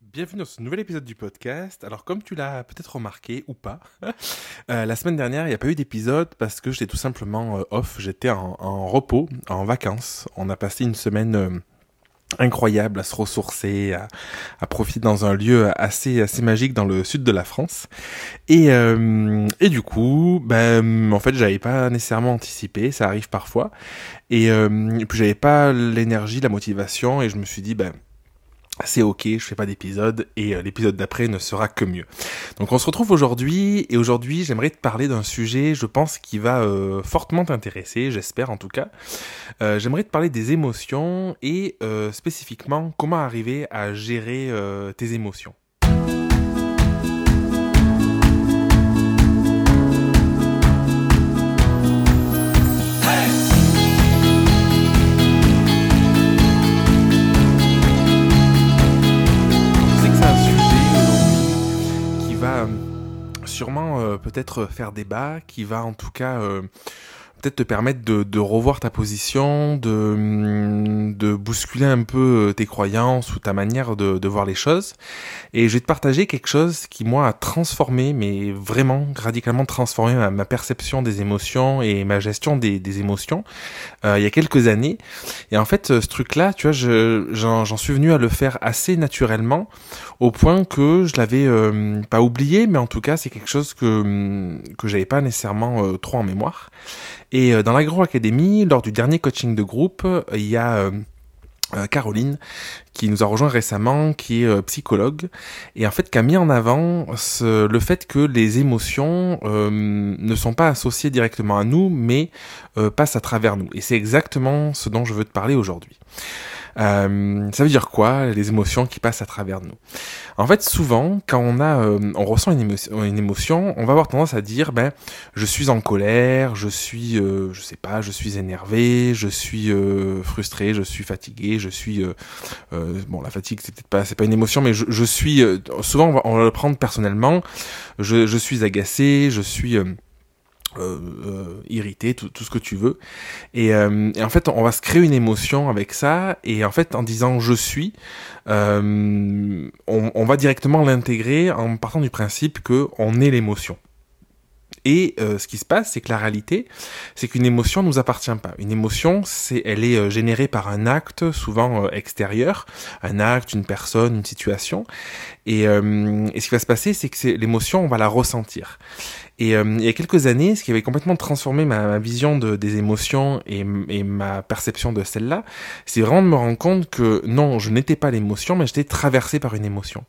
Bienvenue dans ce nouvel épisode du podcast. Alors comme tu l'as peut-être remarqué ou pas, euh, la semaine dernière il n'y a pas eu d'épisode parce que j'étais tout simplement euh, off, j'étais en, repos, en vacances. On a passé une semaine euh, incroyable à se ressourcer, à, profiter dans un lieu assez assez magique dans le sud de la France. Et, et du coup, ben en fait j'avais pas nécessairement anticipé, ça arrive parfois. Et, euh, et puis j'avais pas l'énergie, la motivation, et je me suis dit ben c'est ok, je fais pas d'épisode et euh, l'épisode d'après ne sera que mieux. Donc on se retrouve aujourd'hui et aujourd'hui j'aimerais te parler d'un sujet, je pense, qui va euh, fortement t'intéresser, j'espère en tout cas. Euh, j'aimerais te parler des émotions et spécifiquement comment arriver à gérer tes émotions. Sûrement euh, peut-être faire débat, qui va en tout cas euh, peut-être te permettre de, de, revoir ta position, de, de bousculer un peu tes croyances ou ta manière de, de, voir les choses. Et je vais te partager quelque chose qui, moi, a transformé, mais vraiment radicalement transformé ma, ma perception des émotions et ma gestion des, des émotions euh, il y a quelques années. Et en fait, ce truc-là, tu vois, j'en suis venu à le faire assez naturellement, au point que je l'avais euh, pas oublié, mais en tout cas, c'est quelque chose que, que j'avais pas nécessairement euh, trop en mémoire. Et euh, dans l'Agro-Académie, lors du dernier coaching de groupe, euh, il y a... Euh, Caroline, qui nous a rejoint récemment, qui est psychologue, et en fait qui a mis en avant ce, le fait que les émotions euh, ne sont pas associées directement à nous, mais euh, passent à travers nous. Et c'est exactement ce dont je veux te parler aujourd'hui. Euh, ça veut dire quoi les émotions qui passent à travers nous? En fait, souvent, quand on a, euh, on ressent une émotion, on va avoir tendance à dire, ben, je suis en colère, je suis, euh, je sais pas, je suis énervé, je suis euh, frustré, je suis fatigué, je suis, euh, bon, la fatigue, c'est peut-être pas, c'est pas une émotion, mais je, je suis, souvent, on va, on va, le prendre personnellement. Je, je suis agacé, je suis euh, euh, irrité, tout, tout, ce que tu veux. Et, euh, et, en fait, on va se créer une émotion avec ça. Et en fait, en disant je suis, on, va directement l'intégrer en partant du principe que on est l'émotion. Et ce qui se passe, c'est que la réalité, c'est qu'une émotion nous appartient pas. Une émotion, c'est, elle est générée par un acte, souvent extérieur, un acte, une personne, une situation. Et, et ce qui va se passer, c'est que l'émotion, on va la ressentir. Et euh, il y a quelques années, ce qui avait complètement transformé ma, vision de, des émotions et, et ma perception de celle-là, c'est vraiment de me rendre compte que non, je n'étais pas l'émotion, mais j'étais traversé par une émotion.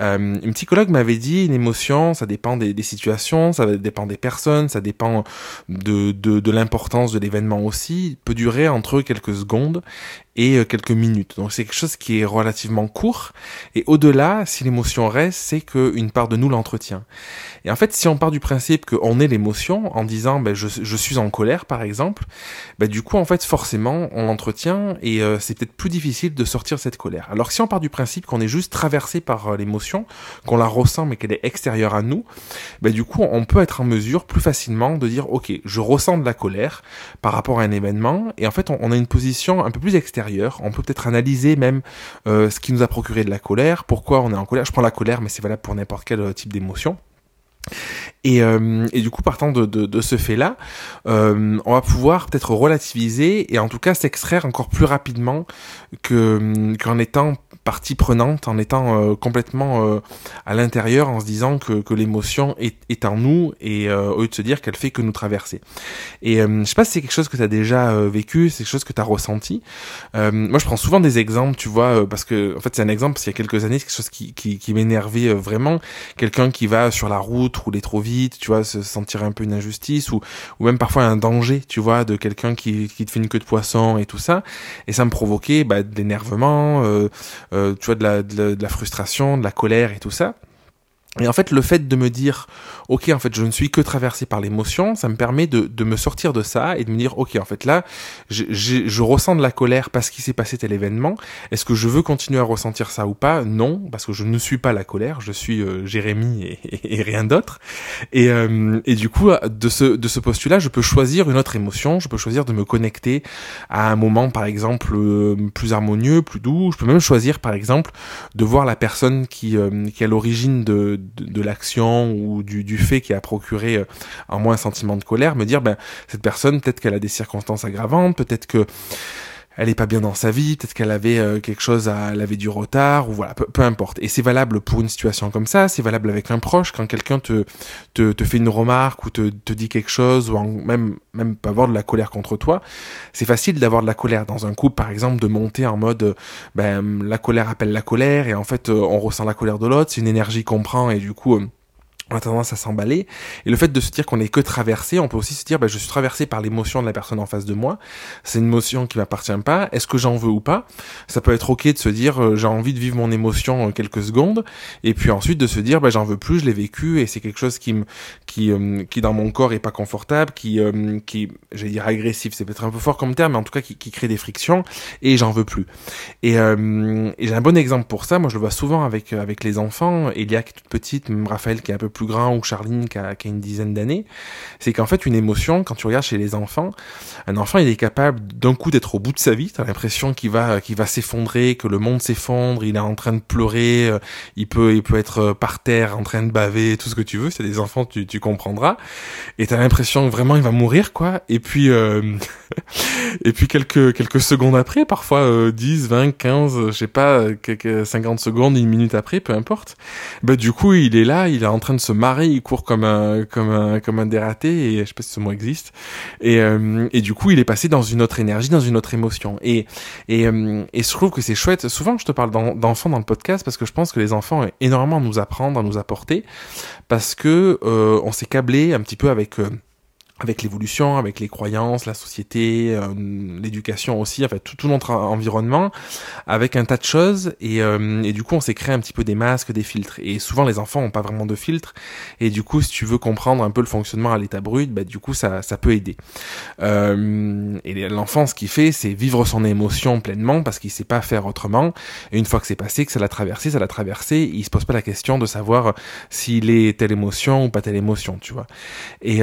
Euh, une psychologue m'avait dit, une émotion, ça dépend des, des, situations, ça dépend des personnes, ça dépend de, de, de l'importance de l'événement aussi, peut durer entre quelques secondes et euh, quelques minutes. Donc c'est quelque chose qui est relativement court. Et au-delà, si l'émotion reste, c'est qu'une part de nous l'entretient. Et en fait, si on part du principe qu'on est l'émotion, en disant ben, je, suis en colère par exemple, ben, du coup en fait forcément on l'entretient et euh, c'est peut-être plus difficile de sortir cette colère. Alors si on part du principe qu'on est juste traversé par euh, l'émotion, qu'on la ressent mais qu'elle est extérieure à nous, ben, du coup on peut être en mesure plus facilement de dire ok je ressens de la colère par rapport à un événement et en fait on a une position un peu plus extérieure on peut peut-être analyser même euh, ce qui nous a procuré de la colère, pourquoi on est en colère. Je prends la colère, mais c'est valable pour n'importe quel euh, type d'émotion. Et, euh, et, du coup, partant de, ce fait-là, euh, on va pouvoir peut-être relativiser et en tout cas s'extraire encore plus rapidement que qu'en étant partie prenante, en étant euh, complètement à l'intérieur, en se disant que, l'émotion est, en nous et au lieu de se dire qu'elle fait que nous traverser. Et je sais pas si c'est quelque chose que tu as déjà vécu, c'est quelque chose que tu as ressenti. moi, je prends souvent des exemples, tu vois, parce que en fait, c'est un exemple, parce qu'il y a quelques années, c'est quelque chose qui m'énervait vraiment. Quelqu'un qui va sur la route rouler trop vite, tu vois, se sentir un peu une injustice ou, ou même parfois un danger, tu vois, de quelqu'un qui, qui te fait une queue de poisson et tout ça. Et ça me provoquait bah, de l'énervement, euh, euh, tu vois, de la, de, la, de la frustration, de la colère et tout ça. Et en fait, le fait de me dire, ok, en fait, je ne suis que traversé par l'émotion, ça me permet de, de, me sortir de ça et de me dire, ok, en fait, là, je, je ressens de la colère parce qu'il s'est passé tel événement. Est-ce que je veux continuer à ressentir ça ou pas? Non, parce que je ne suis pas la colère, je suis euh, Jérémie et, et, rien d'autre. Et, euh, et du coup, de ce, de ce postulat, je peux choisir une autre émotion, je peux choisir de me connecter à un moment, par exemple, euh, plus harmonieux, plus doux. Je peux même choisir, par exemple, de voir la personne qui, qui est à l'origine de, l'action ou du, du, fait qui a procuré euh, en moi un sentiment de colère, me dire ben cette personne peut-être qu'elle a des circonstances aggravantes, peut-être que elle est pas bien dans sa vie, peut-être qu'elle avait euh, quelque chose à, elle avait du retard, ou voilà, peu, importe. Et c'est valable pour une situation comme ça, c'est valable avec un proche, quand quelqu'un te, te, te, fait une remarque ou te, te dit quelque chose, ou même, même pas avoir de la colère contre toi. C'est facile d'avoir de la colère dans un couple, par exemple, de monter en mode, ben, la colère appelle la colère, et en fait, euh, on ressent la colère de l'autre, c'est une énergie qu'on prend, et du coup, euh, on a tendance à s'emballer. Et le fait de se dire qu'on est que traversé, on peut aussi se dire, bah, je suis traversé par l'émotion de la personne en face de moi. C'est une émotion qui m'appartient pas. Est-ce que j'en veux ou pas? Ça peut être ok de se dire, euh, j'ai envie de vivre mon émotion quelques secondes, et puis ensuite de se dire, bah, j'en veux plus, je l'ai vécu, et c'est quelque chose qui me, qui, euh, qui dans mon corps est pas confortable, qui, euh, qui, j'allais dire agressif, c'est peut-être un peu fort comme terme, mais en tout cas qui, qui crée des frictions, et j'en veux plus. Et, et j'ai un bon exemple pour ça. Moi, je le vois souvent avec avec les enfants. Elia qui est toute petite, même Raphaël qui est un peu plus grand ou Charline qui a, une dizaine d'années, c'est qu'en fait une émotion, quand tu regardes chez les enfants, un enfant il est capable d'un coup d'être au bout de sa vie, t'as l'impression qu'il va qu'il va s'effondrer, que le monde s'effondre, il est en train de pleurer, euh, il peut il peut être euh, par terre en train de baver, tout ce que tu veux, c'est des enfants tu, tu comprendras, et t'as l'impression vraiment il va mourir quoi, et puis euh, et puis quelques quelques secondes après, parfois 10, 20, 15, je sais pas, quelques 50 secondes, une minute après, peu importe, bah du coup il est là, il est en train de se marrer, il court comme un comme un comme un dératé et je sais pas si ce mot existe. Et euh, et du coup, il est passé dans une autre énergie, dans une autre émotion. Et et euh, et je trouve que c'est chouette. Souvent, je te parle d'enfants dans le podcast parce que je pense que les enfants ont énormément à nous apprendre, à nous apporter parce que euh, on s'est câblé un petit peu avec avec l'évolution, avec les croyances, la société, euh, l'éducation aussi, en fait tout, notre environnement, avec un tas de choses. Et, euh, et du coup on s'est créé un petit peu des masques, des filtres. Et souvent les enfants ont pas vraiment de filtres et du coup si tu veux comprendre un peu le fonctionnement à l'état brut, bah du coup ça, ça peut aider. Euh, et l'enfant ce qu'il fait c'est vivre son émotion pleinement parce qu'il sait pas faire autrement. Et une fois que c'est passé, que ça l'a traversé, ça l'a traversé, il se pose pas la question de savoir s'il est telle émotion ou pas telle émotion, tu vois. Et,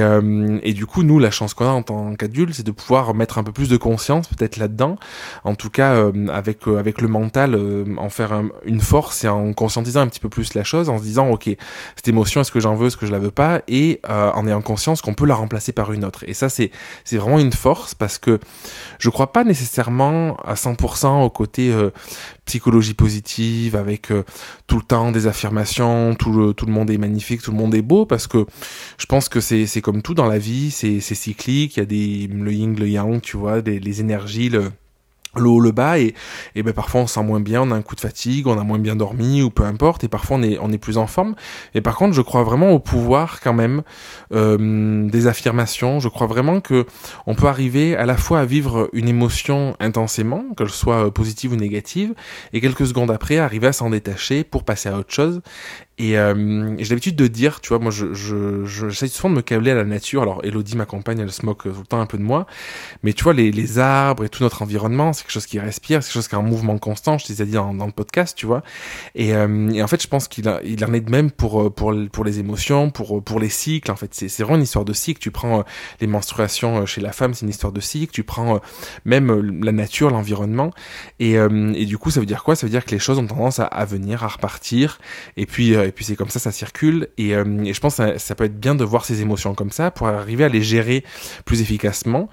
et du du coup, nous, la chance qu'on a en tant qu'adulte, c'est de pouvoir mettre un peu plus de conscience peut-être là-dedans. En tout cas, euh, avec euh, avec le mental, euh, en faire une force et en conscientisant un petit peu plus la chose, en se disant, ok, cette émotion, est-ce que j'en veux, est-ce que je la veux pas, et en ayant conscience qu'on peut la remplacer par une autre. Et ça, c'est c'est vraiment une force parce que je crois pas nécessairement à 100% au côté psychologie positive, avec euh, tout le temps des affirmations, tout le, tout le monde est magnifique, tout le monde est beau, parce que je pense que c'est, comme tout dans la vie, c'est, c'est cyclique, il y a des, le yin, le yang, tu vois, des, les énergies, le, le haut, le bas, et, et ben parfois on sent moins bien, on a un coup de fatigue, on a moins bien dormi, ou peu importe, et parfois on est, on est plus en forme. Et par contre, je crois vraiment au pouvoir quand même euh, des affirmations. Je crois vraiment que on peut arriver à la fois à vivre une émotion intensément, qu'elle soit positive ou négative, et quelques secondes après arriver à s'en détacher pour passer à autre chose. Et euh, j'ai l'habitude de dire, tu vois, moi, je, je, j'essaie souvent de me câbler à la nature. Alors, Elodie, ma compagne, elle se moque tout le temps un peu de moi. Mais tu vois, les, les arbres et tout notre environnement, c'est quelque chose qui respire, c'est quelque chose qui a un mouvement constant. Je t'ai dit dans, dans, le podcast, tu vois. Et, euh, et en fait, je pense qu'il il en est de même pour euh, pour pour les émotions, pour pour les cycles. En fait, c'est c'est vraiment une histoire de cycle. Tu prends euh, les menstruations chez la femme, c'est une histoire de cycle. Tu prends même la nature, l'environnement. Et et du coup, ça veut dire quoi? Ça veut dire que les choses ont tendance à, à venir, à repartir. Et puis et puis c'est comme ça, ça circule. Et, euh, et je pense que ça, peut être bien de voir ces émotions comme ça pour arriver à les gérer plus efficacement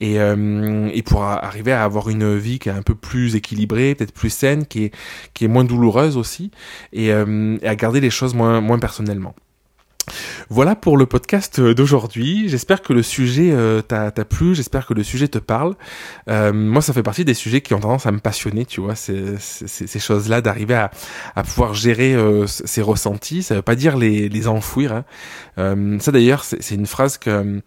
et, euh, et pour arriver à avoir une vie qui est un peu plus équilibrée, peut-être plus saine, qui est, qui est moins douloureuse aussi, et, euh, et à garder les choses moins, moins personnellement. Voilà pour le podcast d'aujourd'hui. J'espère que le sujet euh, t'a plu, j'espère que le sujet te parle. Euh, moi, ça fait partie des sujets qui ont tendance à me passionner, tu vois, ces, choses-là, d'arriver à, pouvoir gérer euh, ces ressentis. Ça veut pas dire les, enfouir. Hein. Euh, ça d'ailleurs, c'est une phrase que euh,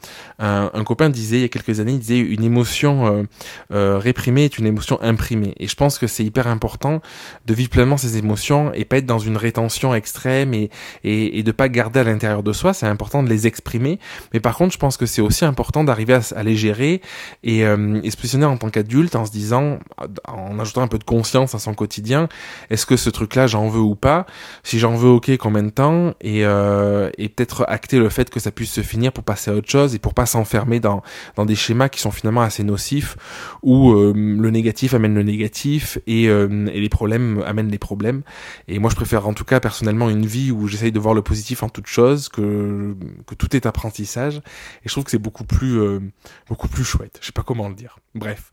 un, copain disait il y a quelques années. Il disait une émotion réprimée est une émotion imprimée. Et je pense que c'est hyper important de vivre pleinement ces émotions et pas être dans une rétention extrême et, et, et de pas garder à l'intérieur de soi. C'est important de les exprimer. Mais par contre, je pense que c'est aussi important d'arriver à, les gérer et, et se positionner en tant qu'adulte en se disant, en ajoutant un peu de conscience à son quotidien, est-ce que ce truc-là j'en veux ou pas? Si j'en veux, ok, combien de temps? Et, euh, et peut-être acter le fait que ça puisse se finir pour passer à autre chose et pour pas s'enfermer dans, dans des schémas qui sont finalement assez nocifs où euh, le négatif amène le négatif et, euh, et les problèmes amènent les problèmes. Et moi je préfère en tout cas personnellement une vie où j'essaye de voir le positif en toute chose, que, que tout est apprentissage. Et je trouve que c'est beaucoup plus, euh, beaucoup plus chouette. Je sais pas comment le dire. Bref.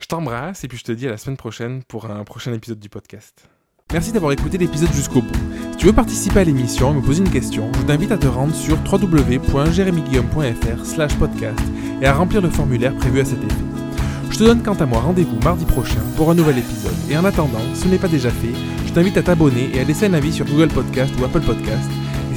Je t'embrasse et puis je te dis à la semaine prochaine pour un prochain épisode du podcast. Merci d'avoir écouté l'épisode jusqu'au bout. Si tu veux participer à l'émission et me poser une question, je t'invite à te rendre sur www.jeremyguillaume.fr podcast et à remplir le formulaire prévu à cet effet. Je te donne quant à moi rendez-vous mardi prochain pour un nouvel épisode. Et en attendant, si ce n'est pas déjà fait, je t'invite à t'abonner et à laisser un avis sur Google Podcast ou Apple Podcast.